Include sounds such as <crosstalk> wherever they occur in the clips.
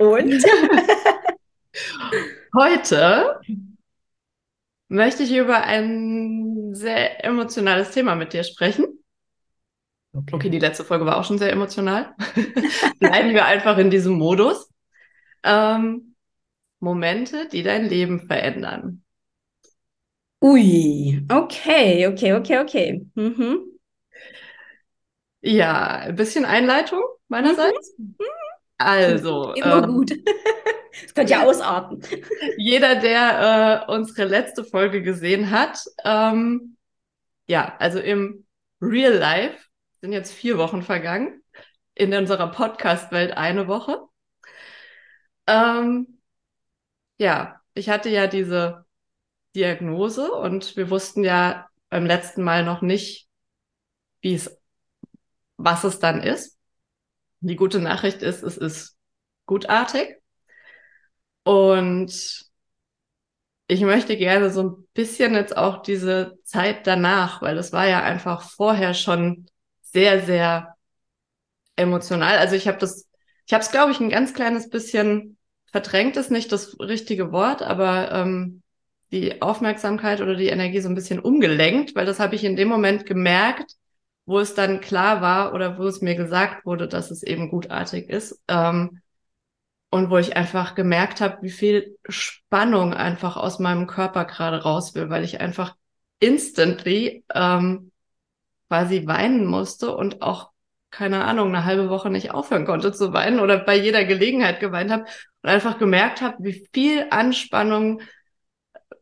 Und? <laughs> Heute möchte ich über ein sehr emotionales Thema mit dir sprechen. Okay, okay die letzte Folge war auch schon sehr emotional. <laughs> Bleiben wir einfach in diesem Modus. Ähm, Momente, die dein Leben verändern. Ui, okay, okay, okay, okay. Mhm. Ja, ein bisschen Einleitung meinerseits. Mhm. Also. <laughs> Immer ähm, gut. <laughs> Das könnte ja ausarten. <laughs> Jeder, der äh, unsere letzte Folge gesehen hat, ähm, ja, also im Real Life sind jetzt vier Wochen vergangen, in unserer Podcast-Welt eine Woche. Ähm, ja, ich hatte ja diese Diagnose und wir wussten ja beim letzten Mal noch nicht, wie es, was es dann ist. Die gute Nachricht ist, es ist gutartig. Und ich möchte gerne so ein bisschen jetzt auch diese Zeit danach, weil das war ja einfach vorher schon sehr, sehr emotional. Also ich habe das, ich habe es, glaube ich, ein ganz kleines bisschen verdrängt, ist nicht das richtige Wort, aber ähm, die Aufmerksamkeit oder die Energie so ein bisschen umgelenkt, weil das habe ich in dem Moment gemerkt, wo es dann klar war oder wo es mir gesagt wurde, dass es eben gutartig ist. Ähm, und wo ich einfach gemerkt habe, wie viel Spannung einfach aus meinem Körper gerade raus will, weil ich einfach instantly ähm, quasi weinen musste und auch keine Ahnung, eine halbe Woche nicht aufhören konnte zu weinen oder bei jeder Gelegenheit geweint habe und einfach gemerkt habe, wie viel Anspannung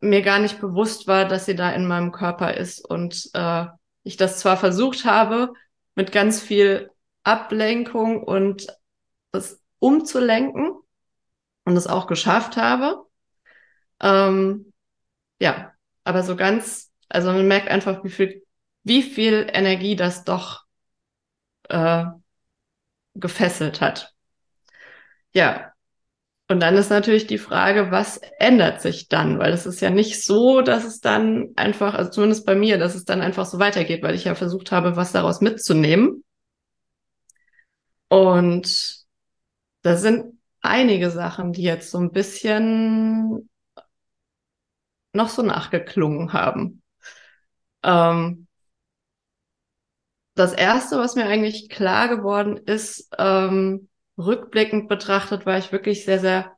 mir gar nicht bewusst war, dass sie da in meinem Körper ist und äh, ich das zwar versucht habe, mit ganz viel Ablenkung und das umzulenken und es auch geschafft habe. Ähm, ja, aber so ganz, also man merkt einfach, wie viel, wie viel Energie das doch äh, gefesselt hat. Ja, und dann ist natürlich die Frage, was ändert sich dann? Weil es ist ja nicht so, dass es dann einfach, also zumindest bei mir, dass es dann einfach so weitergeht, weil ich ja versucht habe, was daraus mitzunehmen. Und da sind einige Sachen, die jetzt so ein bisschen noch so nachgeklungen haben. Ähm, das erste, was mir eigentlich klar geworden ist, ähm, rückblickend betrachtet war ich wirklich sehr, sehr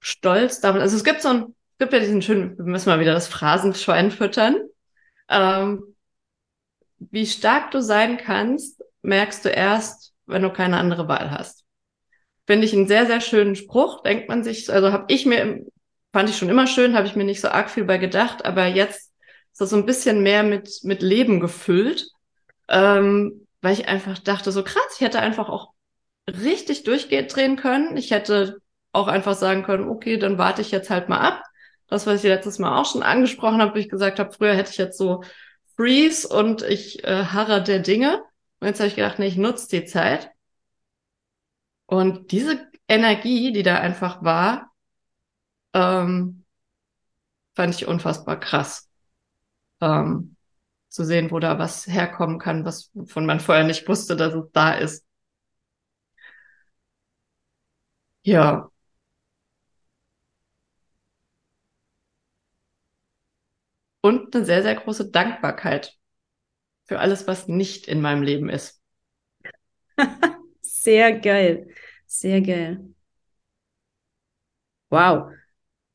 stolz damit. Also es gibt so ein, es gibt ja diesen schönen, wir müssen mal wieder das Phrasenschwein füttern. Ähm, wie stark du sein kannst, merkst du erst, wenn du keine andere Wahl hast. Finde ich einen sehr, sehr schönen Spruch, denkt man sich, also habe ich mir, fand ich schon immer schön, habe ich mir nicht so arg viel bei gedacht, aber jetzt ist das so ein bisschen mehr mit, mit Leben gefüllt, ähm, weil ich einfach dachte, so krass, ich hätte einfach auch richtig durchdrehen können. Ich hätte auch einfach sagen können, okay, dann warte ich jetzt halt mal ab. Das, was ich letztes Mal auch schon angesprochen habe, wo ich gesagt habe, früher hätte ich jetzt so Freeze und ich äh, harre der Dinge. Und jetzt habe ich gedacht, nee, ich nutze die Zeit. Und diese Energie, die da einfach war, ähm, fand ich unfassbar krass. Ähm, zu sehen, wo da was herkommen kann, was von man vorher nicht wusste, dass es da ist. Ja. Und eine sehr, sehr große Dankbarkeit für alles, was nicht in meinem Leben ist. <laughs> Sehr geil. Sehr geil. Wow.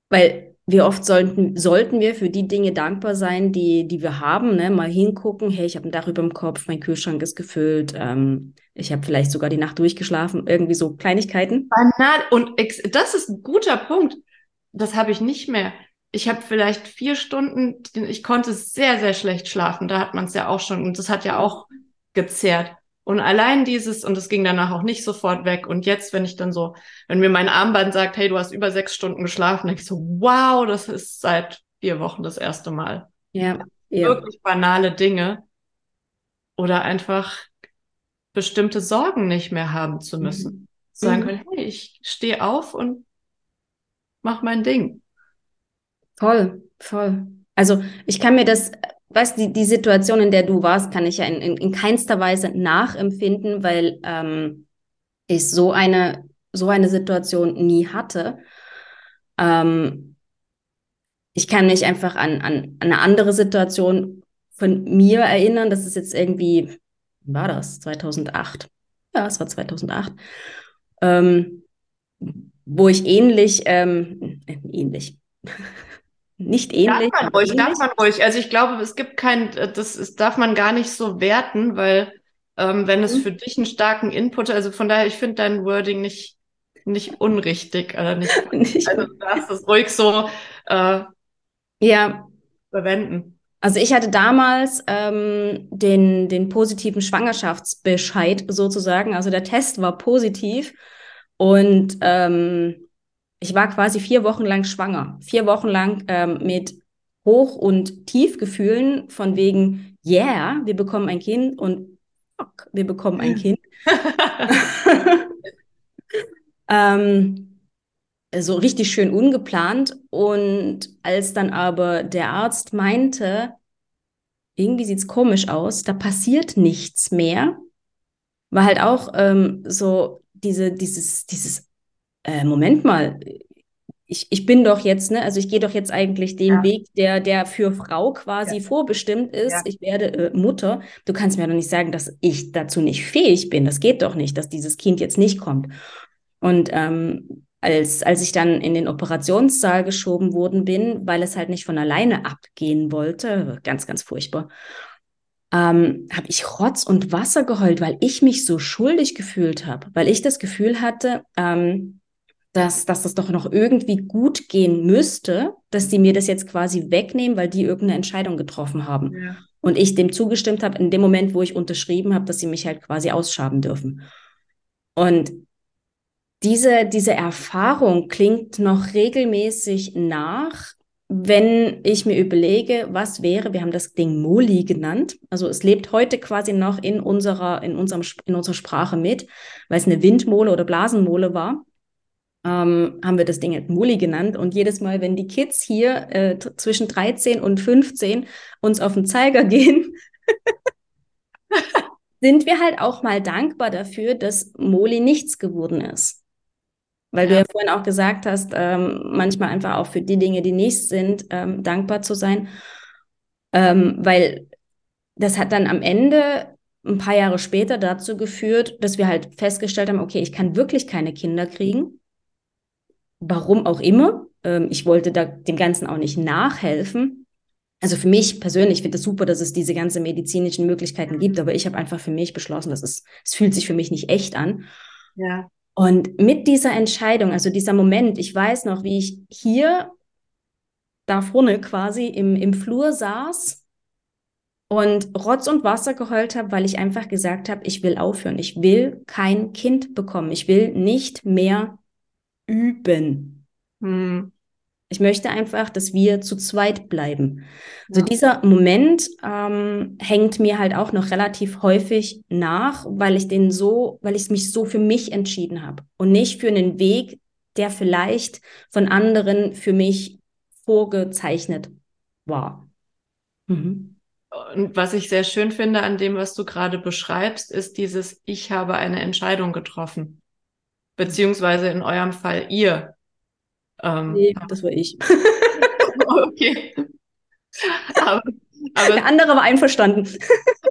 Weil wie oft sollten, sollten wir für die Dinge dankbar sein, die, die wir haben, ne? Mal hingucken, hey, ich habe ein Dach über dem Kopf, mein Kühlschrank ist gefüllt, ähm, ich habe vielleicht sogar die Nacht durchgeschlafen, irgendwie so Kleinigkeiten. Banal. Und das ist ein guter Punkt. Das habe ich nicht mehr. Ich habe vielleicht vier Stunden, ich konnte sehr, sehr schlecht schlafen. Da hat man es ja auch schon, und das hat ja auch gezerrt. Und allein dieses, und es ging danach auch nicht sofort weg. Und jetzt, wenn ich dann so, wenn mir mein Armband sagt, hey, du hast über sechs Stunden geschlafen, denke ich so, wow, das ist seit vier Wochen das erste Mal. Ja. ja. Wirklich banale Dinge. Oder einfach bestimmte Sorgen nicht mehr haben zu müssen. Mhm. Sagen können, hey, ich stehe auf und mach mein Ding. Voll, voll. Also ich kann mir das weißt die, die Situation, in der du warst, kann ich ja in, in, in keinster Weise nachempfinden, weil ähm, ich so eine, so eine Situation nie hatte. Ähm, ich kann mich einfach an, an, eine andere Situation von mir erinnern. Das ist jetzt irgendwie, war das? 2008? Ja, es war 2008. Ähm, wo ich ähnlich, ähm, äh, ähnlich, <laughs> nicht ähnlich. Darf man ruhig, ähnlich. darf man ruhig. Also ich glaube, es gibt kein, das ist, darf man gar nicht so werten, weil ähm, wenn es mhm. für dich einen starken Input, also von daher, ich finde dein Wording nicht, nicht unrichtig oder nicht. <laughs> nicht also du darfst es ruhig so äh, ja. verwenden. Also ich hatte damals ähm, den, den positiven Schwangerschaftsbescheid sozusagen. Also der Test war positiv und ähm, ich war quasi vier Wochen lang schwanger. Vier Wochen lang ähm, mit Hoch- und Tiefgefühlen von wegen, yeah, wir bekommen ein Kind und fuck, wir bekommen ein Kind. <laughs> ähm, so richtig schön ungeplant. Und als dann aber der Arzt meinte, irgendwie sieht es komisch aus, da passiert nichts mehr, war halt auch ähm, so diese, dieses, dieses äh, Moment mal, ich, ich bin doch jetzt, ne, also ich gehe doch jetzt eigentlich den ja. Weg, der, der für Frau quasi ja. vorbestimmt ist. Ja. Ich werde äh, Mutter. Du kannst mir doch nicht sagen, dass ich dazu nicht fähig bin. Das geht doch nicht, dass dieses Kind jetzt nicht kommt. Und ähm, als, als ich dann in den Operationssaal geschoben worden bin, weil es halt nicht von alleine abgehen wollte, ganz, ganz furchtbar, ähm, habe ich Rotz und Wasser geheult, weil ich mich so schuldig gefühlt habe, weil ich das Gefühl hatte, ähm, dass, dass das doch noch irgendwie gut gehen müsste, dass die mir das jetzt quasi wegnehmen, weil die irgendeine Entscheidung getroffen haben. Ja. Und ich dem zugestimmt habe in dem Moment, wo ich unterschrieben habe, dass sie mich halt quasi ausschaben dürfen. Und diese, diese Erfahrung klingt noch regelmäßig nach, wenn ich mir überlege, was wäre, wir haben das Ding Moli genannt. Also es lebt heute quasi noch in unserer, in unserem, in unserer Sprache mit, weil es eine Windmole oder Blasenmole war ähm, haben wir das Ding halt Muli genannt. Und jedes Mal, wenn die Kids hier äh, zwischen 13 und 15 uns auf den Zeiger <laughs> gehen, sind wir halt auch mal dankbar dafür, dass Moli nichts geworden ist. Weil ja. du ja vorhin auch gesagt hast, ähm, manchmal einfach auch für die Dinge, die nicht sind, ähm, dankbar zu sein. Ähm, weil das hat dann am Ende ein paar Jahre später dazu geführt, dass wir halt festgestellt haben, okay, ich kann wirklich keine Kinder kriegen warum auch immer. Ähm, ich wollte da dem Ganzen auch nicht nachhelfen. Also für mich persönlich finde es super, dass es diese ganzen medizinischen Möglichkeiten gibt, aber ich habe einfach für mich beschlossen, dass es, es fühlt sich für mich nicht echt an. Ja. Und mit dieser Entscheidung, also dieser Moment, ich weiß noch, wie ich hier da vorne quasi im, im Flur saß und Rotz und Wasser geheult habe, weil ich einfach gesagt habe, ich will aufhören. Ich will kein Kind bekommen. Ich will nicht mehr üben. Hm. Ich möchte einfach, dass wir zu zweit bleiben. Also ja. dieser Moment ähm, hängt mir halt auch noch relativ häufig nach, weil ich den so, weil ich mich so für mich entschieden habe und nicht für einen Weg, der vielleicht von anderen für mich vorgezeichnet war. Mhm. Und was ich sehr schön finde an dem, was du gerade beschreibst, ist dieses, ich habe eine Entscheidung getroffen beziehungsweise in eurem Fall ihr. Ähm, nee, das war ich. <laughs> okay. Aber, aber Der andere war einverstanden.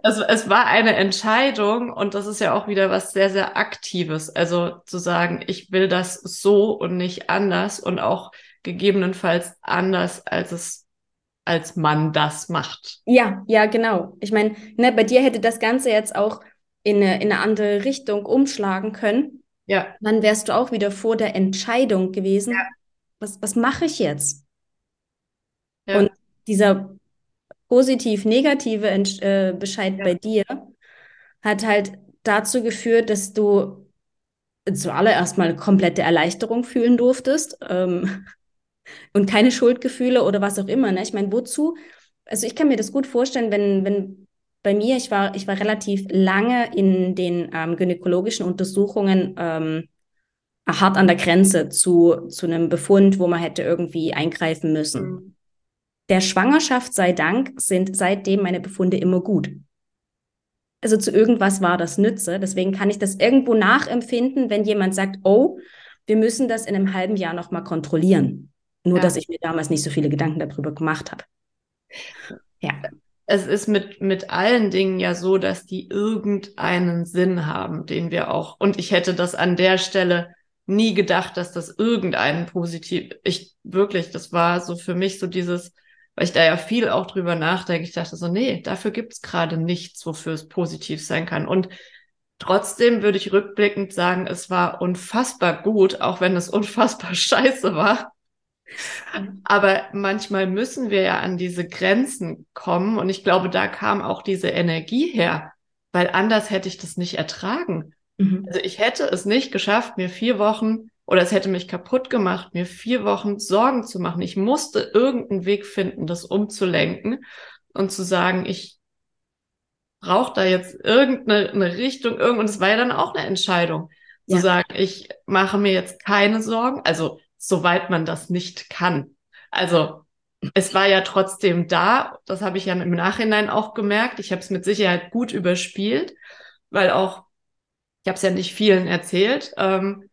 es, es war eine Entscheidung und das ist ja auch wieder was sehr, sehr Aktives. Also zu sagen, ich will das so und nicht anders und auch gegebenenfalls anders, als es als man das macht. Ja, ja, genau. Ich meine, ne, bei dir hätte das Ganze jetzt auch in eine, in eine andere Richtung umschlagen können. Ja. Dann wärst du auch wieder vor der Entscheidung gewesen. Ja. Was, was mache ich jetzt? Ja. Und dieser positiv-negative äh, Bescheid ja. bei dir hat halt dazu geführt, dass du zuallererst mal komplette Erleichterung fühlen durftest ähm, und keine Schuldgefühle oder was auch immer. Ne? Ich meine, wozu? Also ich kann mir das gut vorstellen, wenn, wenn bei mir, ich war, ich war relativ lange in den ähm, gynäkologischen Untersuchungen ähm, hart an der Grenze zu, zu einem Befund, wo man hätte irgendwie eingreifen müssen. Mhm. Der Schwangerschaft sei Dank sind seitdem meine Befunde immer gut also zu irgendwas war das Nütze. Deswegen kann ich das irgendwo nachempfinden, wenn jemand sagt, oh, wir müssen das in einem halben Jahr nochmal kontrollieren. Nur, ja. dass ich mir damals nicht so viele Gedanken darüber gemacht habe. Ja. Es ist mit, mit allen Dingen ja so, dass die irgendeinen Sinn haben, den wir auch, und ich hätte das an der Stelle nie gedacht, dass das irgendeinen positiv, ich wirklich, das war so für mich so dieses, weil ich da ja viel auch drüber nachdenke. Ich dachte so, nee, dafür gibt's gerade nichts, wofür es positiv sein kann. Und trotzdem würde ich rückblickend sagen, es war unfassbar gut, auch wenn es <laughs> unfassbar scheiße war. Aber manchmal müssen wir ja an diese Grenzen kommen. Und ich glaube, da kam auch diese Energie her, weil anders hätte ich das nicht ertragen. Mhm. Also ich hätte es nicht geschafft, mir vier Wochen oder es hätte mich kaputt gemacht, mir vier Wochen Sorgen zu machen. Ich musste irgendeinen Weg finden, das umzulenken und zu sagen, ich brauche da jetzt irgendeine Richtung, irgend und es war ja dann auch eine Entscheidung, zu ja. sagen, ich mache mir jetzt keine Sorgen, also soweit man das nicht kann. Also es war ja trotzdem da, das habe ich ja im Nachhinein auch gemerkt. Ich habe es mit Sicherheit gut überspielt, weil auch, ich habe es ja nicht vielen erzählt, ähm,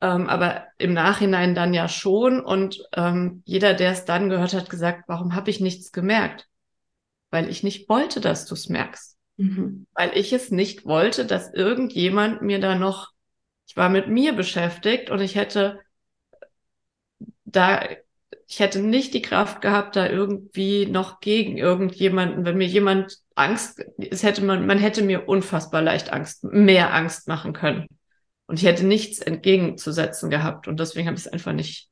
ähm, aber im Nachhinein dann ja schon. Und ähm, jeder, der es dann gehört hat, gesagt, warum habe ich nichts gemerkt? Weil ich nicht wollte, dass du es merkst. Mhm. Weil ich es nicht wollte, dass irgendjemand mir da noch, ich war mit mir beschäftigt und ich hätte da, ich hätte nicht die Kraft gehabt, da irgendwie noch gegen irgendjemanden, wenn mir jemand Angst, es hätte man, man hätte mir unfassbar leicht Angst, mehr Angst machen können. Und ich hätte nichts entgegenzusetzen gehabt. Und deswegen habe ich es einfach nicht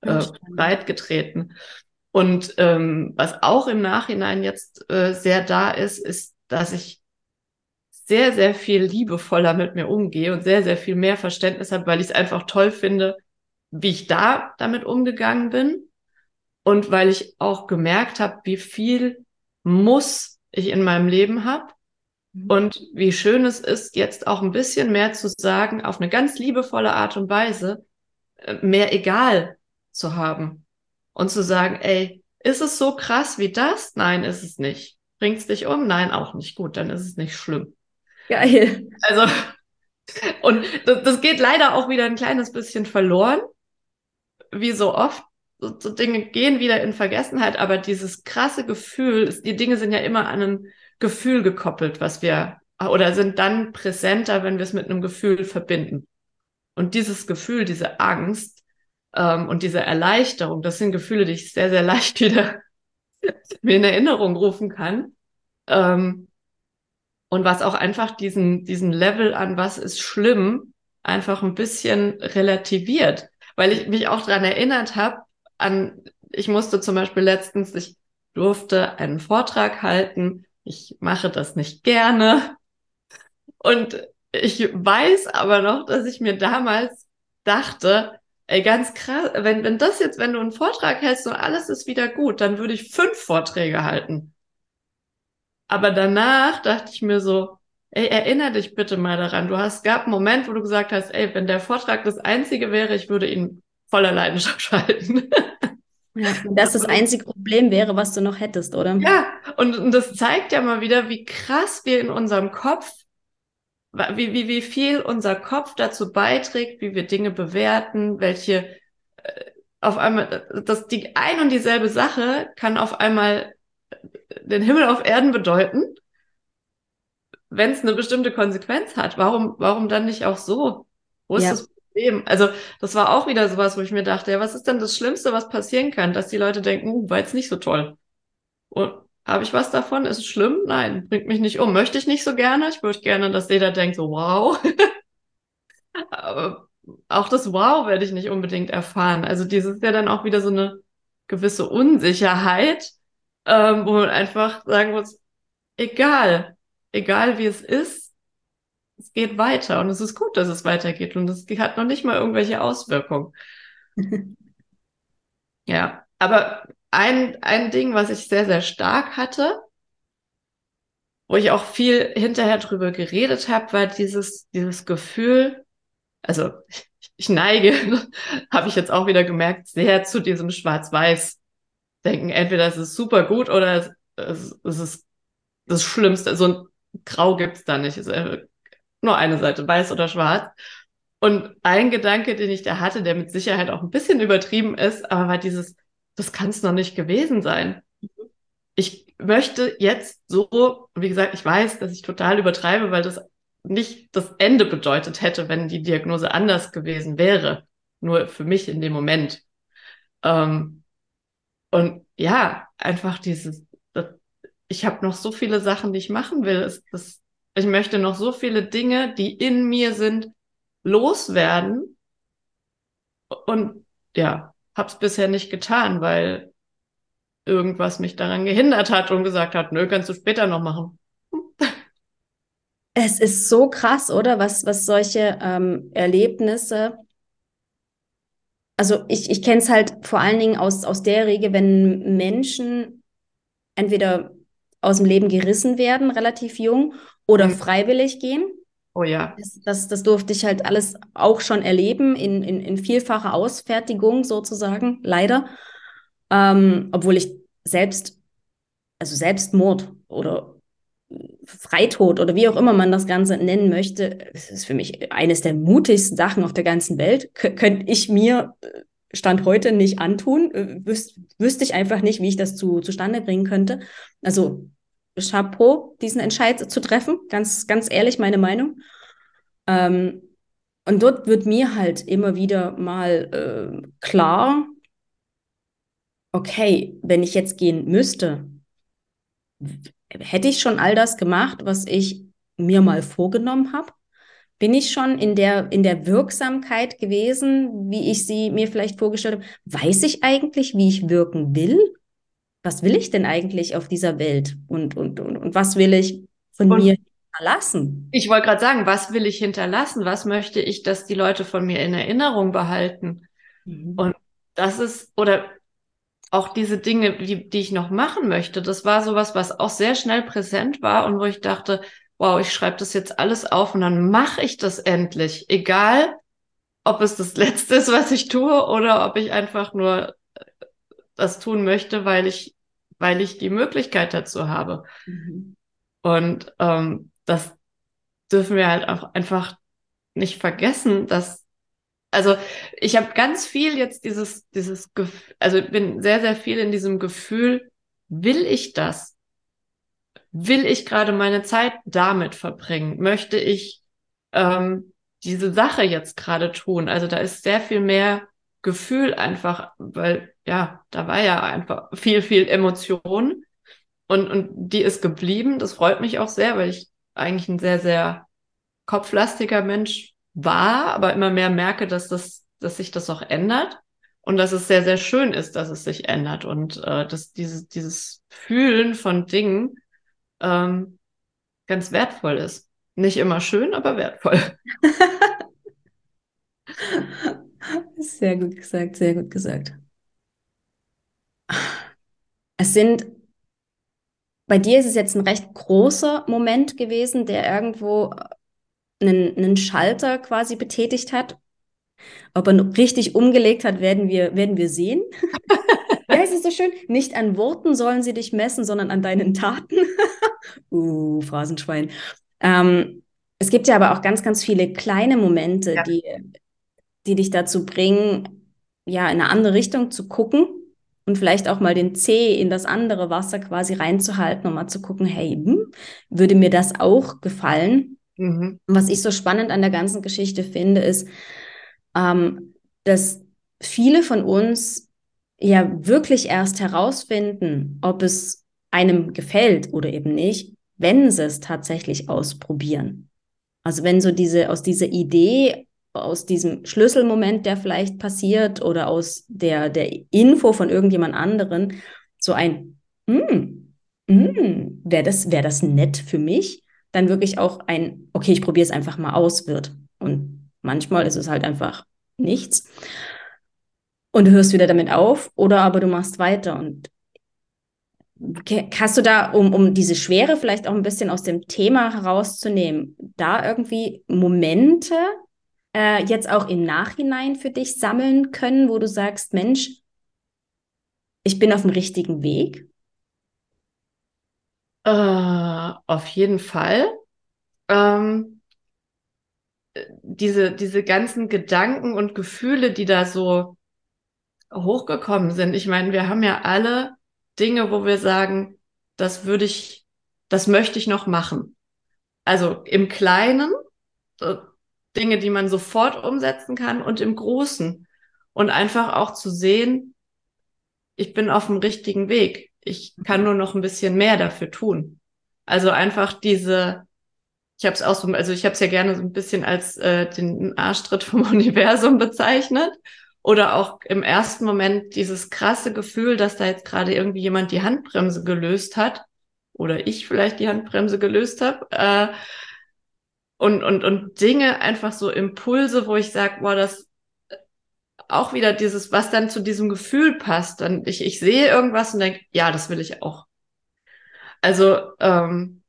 äh, breit getreten. Und ähm, was auch im Nachhinein jetzt äh, sehr da ist, ist, dass ich sehr, sehr viel liebevoller mit mir umgehe und sehr, sehr viel mehr Verständnis habe, weil ich es einfach toll finde, wie ich da damit umgegangen bin. Und weil ich auch gemerkt habe, wie viel Muss ich in meinem Leben habe Mhm. Und wie schön es ist, jetzt auch ein bisschen mehr zu sagen, auf eine ganz liebevolle Art und Weise, äh, mehr egal zu haben. Und zu sagen, ey, ist es so krass wie das? Nein, ist es nicht. Bringt's dich um? Nein, auch nicht. Gut, dann ist es nicht schlimm. Geil. Also, <laughs> und das, das geht leider auch wieder ein kleines bisschen verloren, wie so oft. So, so Dinge gehen wieder in Vergessenheit, aber dieses krasse Gefühl, die Dinge sind ja immer an einem Gefühl gekoppelt, was wir oder sind dann präsenter, wenn wir es mit einem Gefühl verbinden. Und dieses Gefühl, diese Angst ähm, und diese Erleichterung, das sind Gefühle, die ich sehr, sehr leicht <laughs> wieder mir in Erinnerung rufen kann. Ähm, und was auch einfach diesen, diesen Level an was ist schlimm einfach ein bisschen relativiert. Weil ich mich auch dran erinnert habe, an, ich musste zum Beispiel letztens, ich durfte einen Vortrag halten ich mache das nicht gerne. Und ich weiß aber noch, dass ich mir damals dachte, ey, ganz krass, wenn, wenn das jetzt, wenn du einen Vortrag hältst und alles ist wieder gut, dann würde ich fünf Vorträge halten. Aber danach dachte ich mir so, ey, erinnere dich bitte mal daran. Du hast, gab einen Moment, wo du gesagt hast, ey, wenn der Vortrag das einzige wäre, ich würde ihn voller Leidenschaft <laughs> halten. Ja, das das einzige Problem wäre, was du noch hättest, oder? Ja, und, und das zeigt ja mal wieder, wie krass wir in unserem Kopf, wie, wie, wie viel unser Kopf dazu beiträgt, wie wir Dinge bewerten, welche äh, auf einmal, dass die ein und dieselbe Sache kann auf einmal den Himmel auf Erden bedeuten, wenn es eine bestimmte Konsequenz hat. Warum, warum dann nicht auch so? Wo ist ja. das Problem. Also das war auch wieder sowas, wo ich mir dachte, ja, was ist denn das Schlimmste, was passieren kann, dass die Leute denken, uh, war jetzt nicht so toll. Und habe ich was davon? Ist es schlimm? Nein, bringt mich nicht um. Möchte ich nicht so gerne. Ich würde gerne, dass jeder denkt, so wow. <laughs> Aber auch das Wow werde ich nicht unbedingt erfahren. Also dieses ist ja dann auch wieder so eine gewisse Unsicherheit, ähm, wo man einfach sagen muss, egal, egal wie es ist, es geht weiter und es ist gut, dass es weitergeht und es hat noch nicht mal irgendwelche Auswirkungen. <laughs> ja, aber ein, ein Ding, was ich sehr, sehr stark hatte, wo ich auch viel hinterher drüber geredet habe, war dieses, dieses Gefühl, also <laughs> ich neige, <laughs> habe ich jetzt auch wieder gemerkt, sehr zu diesem Schwarz-Weiß-Denken. Entweder es ist super gut oder es, es, es ist das Schlimmste. So ein Grau gibt's da nicht. Ist nur eine Seite, weiß oder schwarz. Und ein Gedanke, den ich da hatte, der mit Sicherheit auch ein bisschen übertrieben ist, aber war dieses, das kann es noch nicht gewesen sein. Ich möchte jetzt so, wie gesagt, ich weiß, dass ich total übertreibe, weil das nicht das Ende bedeutet hätte, wenn die Diagnose anders gewesen wäre. Nur für mich in dem Moment. Ähm, und ja, einfach dieses, ich habe noch so viele Sachen, die ich machen will. Es, das, ich möchte noch so viele Dinge, die in mir sind, loswerden. Und ja, hab's bisher nicht getan, weil irgendwas mich daran gehindert hat und gesagt hat, nö, kannst du später noch machen. Es ist so krass, oder? Was, was solche ähm, Erlebnisse. Also ich, ich kenne es halt vor allen Dingen aus, aus der Regel, wenn Menschen entweder aus dem Leben gerissen werden, relativ jung, oder mhm. freiwillig gehen. Oh ja. Das, das, das, durfte ich halt alles auch schon erleben, in, in, in vielfacher Ausfertigung sozusagen, leider. Ähm, obwohl ich selbst, also Selbstmord oder Freitod oder wie auch immer man das Ganze nennen möchte, das ist für mich eines der mutigsten Sachen auf der ganzen Welt. Kön könnte ich mir äh, Stand heute nicht antun, äh, wüs wüsste ich einfach nicht, wie ich das zu, zustande bringen könnte. Also Chapeau, diesen Entscheid zu treffen, ganz, ganz ehrlich meine Meinung. Ähm, und dort wird mir halt immer wieder mal äh, klar, okay, wenn ich jetzt gehen müsste, hätte ich schon all das gemacht, was ich mir mal vorgenommen habe? Bin ich schon in der, in der Wirksamkeit gewesen, wie ich sie mir vielleicht vorgestellt habe? Weiß ich eigentlich, wie ich wirken will? Was will ich denn eigentlich auf dieser Welt? Und, und, und, und was will ich von und mir hinterlassen? Ich wollte gerade sagen, was will ich hinterlassen? Was möchte ich, dass die Leute von mir in Erinnerung behalten? Mhm. Und das ist, oder auch diese Dinge, die, die ich noch machen möchte, das war sowas, was auch sehr schnell präsent war und wo ich dachte, wow, ich schreibe das jetzt alles auf und dann mache ich das endlich. Egal, ob es das <laughs> Letzte ist, was ich tue, oder ob ich einfach nur äh, das tun möchte, weil ich, weil ich die Möglichkeit dazu habe. Mhm. Und ähm, das dürfen wir halt auch einfach nicht vergessen, dass also ich habe ganz viel jetzt dieses, dieses Gefühl, also bin sehr, sehr viel in diesem Gefühl, will ich das? Will ich gerade meine Zeit damit verbringen? Möchte ich ähm, diese Sache jetzt gerade tun? Also da ist sehr viel mehr Gefühl einfach, weil ja, da war ja einfach viel, viel Emotion und, und die ist geblieben. Das freut mich auch sehr, weil ich eigentlich ein sehr, sehr kopflastiger Mensch war, aber immer mehr merke, dass das, dass sich das auch ändert und dass es sehr, sehr schön ist, dass es sich ändert und äh, dass dieses, dieses Fühlen von Dingen ähm, ganz wertvoll ist. Nicht immer schön, aber wertvoll. <laughs> sehr gut gesagt, sehr gut gesagt. Es sind, bei dir ist es jetzt ein recht großer Moment gewesen, der irgendwo einen, einen Schalter quasi betätigt hat. Ob er richtig umgelegt hat, werden wir, werden wir sehen. <laughs> ja, es ist so schön. Nicht an Worten sollen sie dich messen, sondern an deinen Taten. <laughs> uh, Phrasenschwein. Ähm, es gibt ja aber auch ganz, ganz viele kleine Momente, ja. die, die dich dazu bringen, ja, in eine andere Richtung zu gucken und vielleicht auch mal den Zeh in das andere Wasser quasi reinzuhalten und mal zu gucken, hey, hm, würde mir das auch gefallen? Mhm. Was ich so spannend an der ganzen Geschichte finde, ist, ähm, dass viele von uns ja wirklich erst herausfinden, ob es einem gefällt oder eben nicht, wenn sie es tatsächlich ausprobieren. Also wenn so diese aus dieser Idee, aus diesem Schlüsselmoment, der vielleicht passiert oder aus der, der Info von irgendjemand anderen, so ein, hm, hm, wäre das, wär das nett für mich? dann wirklich auch ein, okay, ich probiere es einfach mal aus wird. Und manchmal ist es halt einfach nichts. Und du hörst wieder damit auf oder aber du machst weiter. Und hast du da, um, um diese Schwere vielleicht auch ein bisschen aus dem Thema herauszunehmen, da irgendwie Momente äh, jetzt auch im Nachhinein für dich sammeln können, wo du sagst, Mensch, ich bin auf dem richtigen Weg? Äh, auf jeden Fall. Ähm, diese, diese ganzen Gedanken und Gefühle, die da so hochgekommen sind. Ich meine, wir haben ja alle Dinge, wo wir sagen, das würde ich, das möchte ich noch machen. Also im Kleinen, äh, Dinge, die man sofort umsetzen kann und im Großen. Und einfach auch zu sehen, ich bin auf dem richtigen Weg. Ich kann nur noch ein bisschen mehr dafür tun. Also einfach diese, ich habe es auch so, also ich habe es ja gerne so ein bisschen als äh, den Arschtritt vom <laughs> Universum bezeichnet. Oder auch im ersten Moment dieses krasse Gefühl, dass da jetzt gerade irgendwie jemand die Handbremse gelöst hat. Oder ich vielleicht die Handbremse gelöst habe. Äh, und, und, und Dinge, einfach so Impulse, wo ich sage, boah, das auch wieder dieses, was dann zu diesem Gefühl passt. Dann ich, ich sehe irgendwas und denke, ja, das will ich auch. Also, ähm,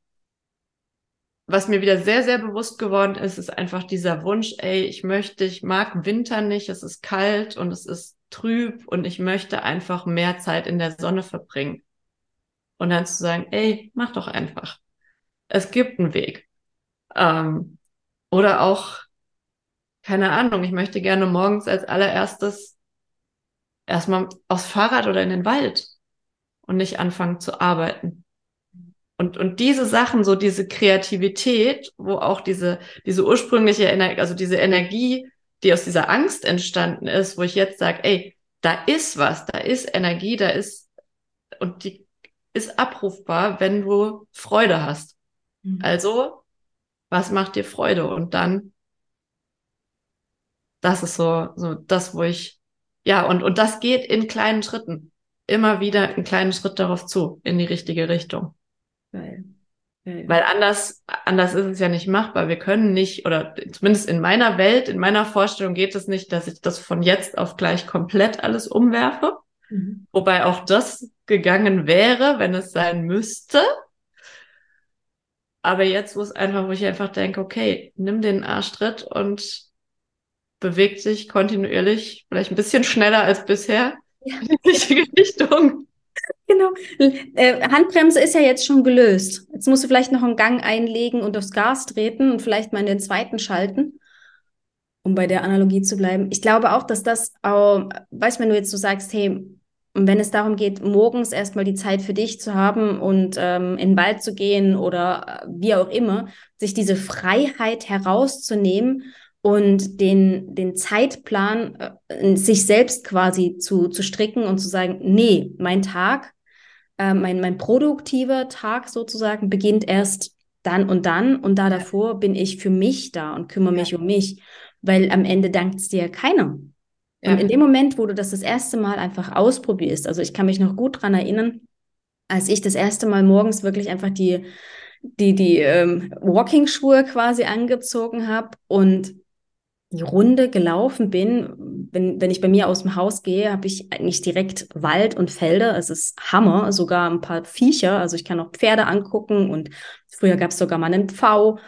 was mir wieder sehr, sehr bewusst geworden ist, ist einfach dieser Wunsch, ey, ich möchte, ich mag Winter nicht, es ist kalt und es ist trüb und ich möchte einfach mehr Zeit in der Sonne verbringen. Und dann zu sagen, ey, mach doch einfach. Es gibt einen Weg. Ähm, oder auch, keine Ahnung, ich möchte gerne morgens als allererstes erstmal aufs Fahrrad oder in den Wald und nicht anfangen zu arbeiten. Und, und diese Sachen, so diese Kreativität, wo auch diese, diese ursprüngliche Energie, also diese Energie, die aus dieser Angst entstanden ist, wo ich jetzt sage, ey, da ist was, da ist Energie, da ist, und die ist abrufbar, wenn du Freude hast. Mhm. Also was macht dir Freude? Und dann, das ist so, so das, wo ich, ja, und, und das geht in kleinen Schritten. Immer wieder einen kleinen Schritt darauf zu, in die richtige Richtung. Geil. Geil. Weil anders, anders ist es ja nicht machbar. Wir können nicht, oder zumindest in meiner Welt, in meiner Vorstellung geht es nicht, dass ich das von jetzt auf gleich komplett alles umwerfe. Mhm. Wobei auch das gegangen wäre, wenn es sein müsste. Aber jetzt, wo es einfach, wo ich einfach denke, okay, nimm den Arschtritt und bewegt sich kontinuierlich, vielleicht ein bisschen schneller als bisher, ja. in die richtige Richtung. Genau. Äh, Handbremse ist ja jetzt schon gelöst. Jetzt musst du vielleicht noch einen Gang einlegen und aufs Gas treten und vielleicht mal in den zweiten schalten, um bei der Analogie zu bleiben. Ich glaube auch, dass das, äh, weißt du, wenn du jetzt so sagst, hey, wenn es darum geht, morgens erstmal die Zeit für dich zu haben und ähm, in den Wald zu gehen oder äh, wie auch immer, sich diese Freiheit herauszunehmen und den, den Zeitplan äh, sich selbst quasi zu, zu stricken und zu sagen, nee, mein Tag, äh, mein, mein produktiver Tag sozusagen beginnt erst dann und dann und da davor bin ich für mich da und kümmere mich um mich, weil am Ende dankt es dir keiner. Ja. Und in dem Moment, wo du das das erste Mal einfach ausprobierst, also ich kann mich noch gut dran erinnern, als ich das erste Mal morgens wirklich einfach die, die, die ähm, Walking-Schuhe quasi angezogen habe und die Runde gelaufen bin, wenn, wenn ich bei mir aus dem Haus gehe, habe ich eigentlich direkt Wald und Felder. Es ist Hammer, sogar ein paar Viecher. Also ich kann auch Pferde angucken und früher gab es sogar mal einen Pfau.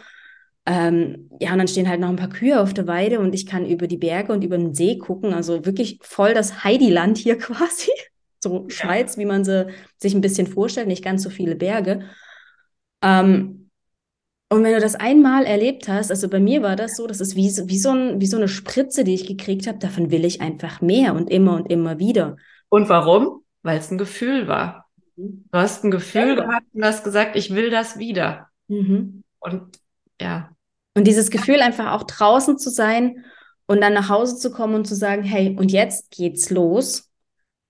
Ähm, ja, und dann stehen halt noch ein paar Kühe auf der Weide und ich kann über die Berge und über den See gucken. Also wirklich voll das Heidi-Land hier <laughs> quasi. So. Schweiz, wie man sie sich ein bisschen vorstellt, nicht ganz so viele Berge. Ähm, und wenn du das einmal erlebt hast, also bei mir war das so, das ist wie, wie, so, ein, wie so eine Spritze, die ich gekriegt habe, davon will ich einfach mehr und immer und immer wieder. Und warum? Weil es ein Gefühl war. Mhm. Du hast ein Gefühl ja. gehabt und hast gesagt, ich will das wieder. Mhm. Und ja. Und dieses Gefühl, einfach auch draußen zu sein und dann nach Hause zu kommen und zu sagen, hey, und jetzt geht's los.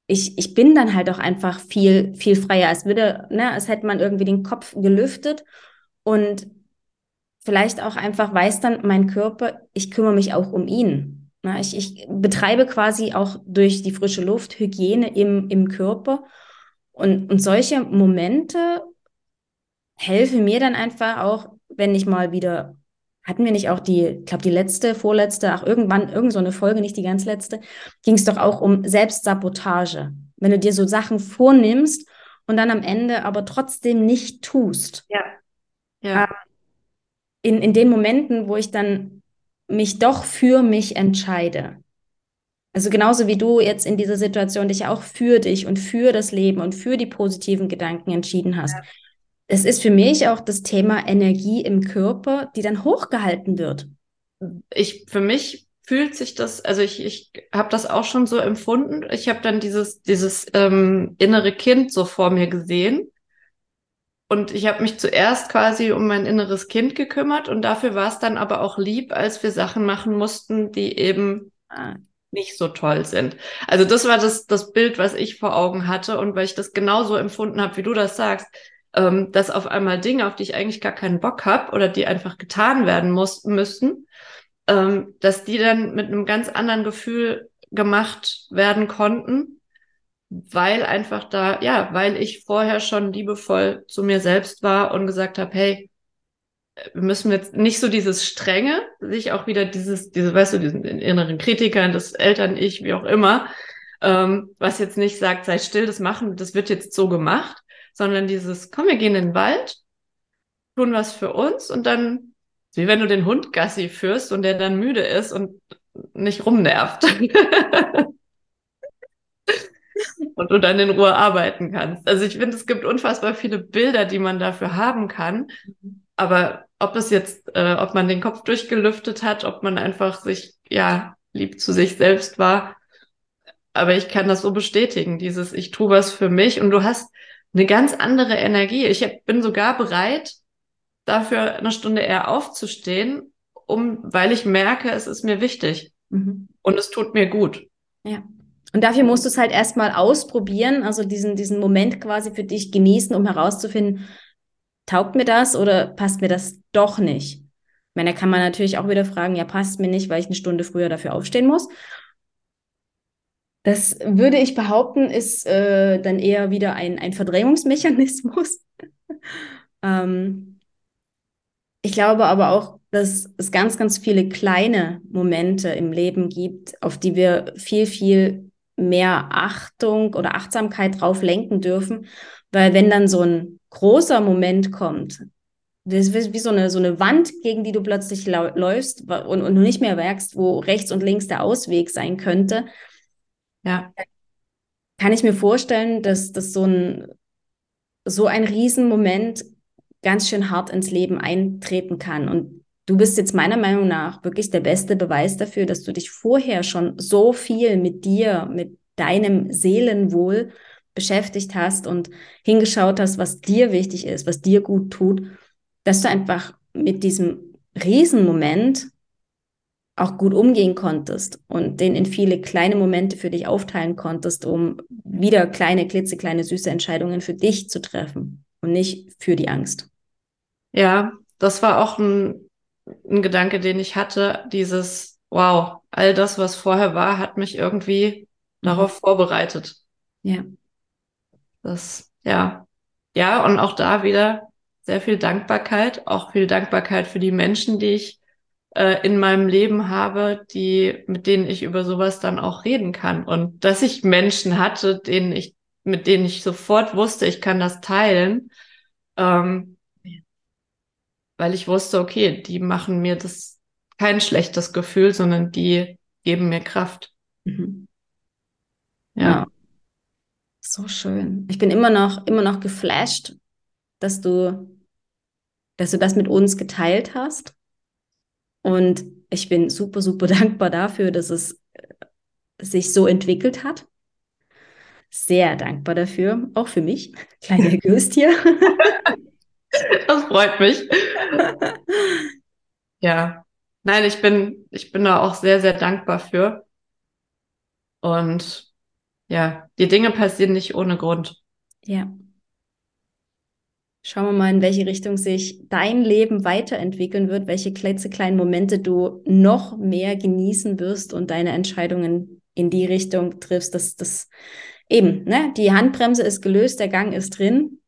Ich, ich bin dann halt auch einfach viel, viel freier, als würde, ne, als hätte man irgendwie den Kopf gelüftet und vielleicht auch einfach weiß dann mein Körper, ich kümmere mich auch um ihn. Na, ich, ich betreibe quasi auch durch die frische Luft Hygiene im, im Körper. Und, und solche Momente helfen mir dann einfach auch wenn ich mal wieder, hatten wir nicht auch die, ich glaube, die letzte, vorletzte, ach, irgendwann, irgend so eine Folge, nicht die ganz letzte, ging es doch auch um Selbstsabotage. Wenn du dir so Sachen vornimmst und dann am Ende aber trotzdem nicht tust. Ja. Ja. In, in den Momenten, wo ich dann mich doch für mich entscheide. Also genauso wie du jetzt in dieser Situation dich auch für dich und für das Leben und für die positiven Gedanken entschieden hast. Ja. Es ist für mich auch das Thema Energie im Körper, die dann hochgehalten wird. Ich, für mich fühlt sich das, also ich, ich habe das auch schon so empfunden. Ich habe dann dieses, dieses ähm, innere Kind so vor mir gesehen. Und ich habe mich zuerst quasi um mein inneres Kind gekümmert und dafür war es dann aber auch lieb, als wir Sachen machen mussten, die eben ah. nicht so toll sind. Also das war das, das Bild, was ich vor Augen hatte und weil ich das genauso empfunden habe, wie du das sagst, ähm, dass auf einmal Dinge, auf die ich eigentlich gar keinen Bock habe oder die einfach getan werden muss, müssen, ähm, dass die dann mit einem ganz anderen Gefühl gemacht werden konnten, weil einfach da, ja, weil ich vorher schon liebevoll zu mir selbst war und gesagt habe, hey, wir müssen jetzt nicht so dieses Strenge, sich auch wieder dieses, diese, weißt du, diesen inneren Kritiker, das Eltern-Ich, wie auch immer, ähm, was jetzt nicht sagt, sei still, das machen, das wird jetzt so gemacht, sondern dieses, komm, wir gehen in den Wald, tun was für uns und dann wie wenn du den Hund Gassi führst und der dann müde ist und nicht rumnervt. <laughs> und du dann in Ruhe arbeiten kannst. Also ich finde, es gibt unfassbar viele Bilder, die man dafür haben kann. Aber ob es jetzt, äh, ob man den Kopf durchgelüftet hat, ob man einfach sich, ja, lieb zu sich selbst war. Aber ich kann das so bestätigen, dieses, ich tue was für mich und du hast eine ganz andere Energie. Ich hab, bin sogar bereit, dafür eine Stunde eher aufzustehen, um, weil ich merke, es ist mir wichtig mhm. und es tut mir gut. Ja. Und dafür musst du es halt erstmal ausprobieren, also diesen, diesen Moment quasi für dich genießen, um herauszufinden, taugt mir das oder passt mir das doch nicht? Ich meine, da kann man natürlich auch wieder fragen, ja, passt mir nicht, weil ich eine Stunde früher dafür aufstehen muss. Das würde ich behaupten, ist äh, dann eher wieder ein, ein Verdrängungsmechanismus. <laughs> ähm, ich glaube aber auch, dass es ganz, ganz viele kleine Momente im Leben gibt, auf die wir viel, viel mehr Achtung oder Achtsamkeit drauf lenken dürfen. Weil wenn dann so ein großer Moment kommt, das ist wie so eine, so eine Wand, gegen die du plötzlich läufst und, und du nicht mehr merkst, wo rechts und links der Ausweg sein könnte. Ja. Kann ich mir vorstellen, dass das so ein, so ein Riesenmoment ganz schön hart ins Leben eintreten kann. Und du bist jetzt meiner Meinung nach wirklich der beste Beweis dafür, dass du dich vorher schon so viel mit dir, mit deinem Seelenwohl beschäftigt hast und hingeschaut hast, was dir wichtig ist, was dir gut tut, dass du einfach mit diesem Riesenmoment auch gut umgehen konntest und den in viele kleine Momente für dich aufteilen konntest, um wieder kleine, klitzekleine, süße Entscheidungen für dich zu treffen und nicht für die Angst. Ja, das war auch ein, ein Gedanke, den ich hatte, dieses, wow, all das, was vorher war, hat mich irgendwie mhm. darauf vorbereitet. Ja. Das, ja. Ja, und auch da wieder sehr viel Dankbarkeit, auch viel Dankbarkeit für die Menschen, die ich äh, in meinem Leben habe, die, mit denen ich über sowas dann auch reden kann. Und dass ich Menschen hatte, denen ich, mit denen ich sofort wusste, ich kann das teilen, ähm, weil ich wusste, okay, die machen mir das kein schlechtes Gefühl, sondern die geben mir Kraft. Mhm. Ja. So schön. Ich bin immer noch, immer noch geflasht, dass du, dass du das mit uns geteilt hast. Und ich bin super, super <laughs> dankbar dafür, dass es sich so entwickelt hat. Sehr dankbar dafür, auch für mich, kleine <laughs> Gürstchen. <laughs> Das freut mich. Ja. Nein, ich bin, ich bin da auch sehr, sehr dankbar für. Und ja, die Dinge passieren nicht ohne Grund. Ja. Schauen wir mal, in welche Richtung sich dein Leben weiterentwickeln wird, welche klitzekleinen Momente du noch mehr genießen wirst und deine Entscheidungen in die Richtung triffst, dass das eben, ne, die Handbremse ist gelöst, der Gang ist drin.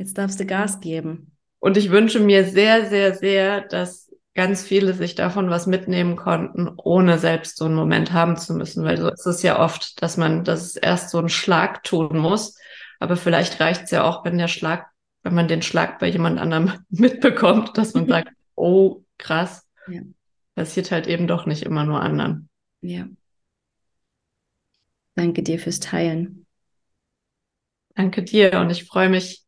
Jetzt darfst du Gas geben. Und ich wünsche mir sehr, sehr, sehr, dass ganz viele sich davon was mitnehmen konnten, ohne selbst so einen Moment haben zu müssen. Weil so ist es ja oft, dass man, dass es erst so einen Schlag tun muss. Aber vielleicht reicht es ja auch, wenn der Schlag, wenn man den Schlag bei jemand anderem <laughs> mitbekommt, dass man <laughs> sagt, oh, krass. Ja. Passiert halt eben doch nicht immer nur anderen. Ja. Danke dir fürs Teilen. Danke dir und ich freue mich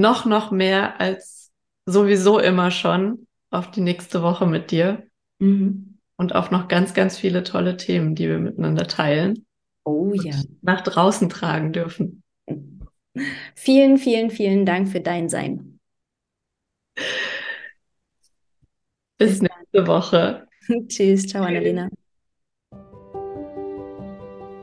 noch, noch mehr als sowieso immer schon auf die nächste Woche mit dir mhm. und auf noch ganz, ganz viele tolle Themen, die wir miteinander teilen. Oh ja. Nach draußen tragen dürfen. Vielen, vielen, vielen Dank für dein Sein. Bis nächste Woche. <laughs> Tschüss, ciao Annalena.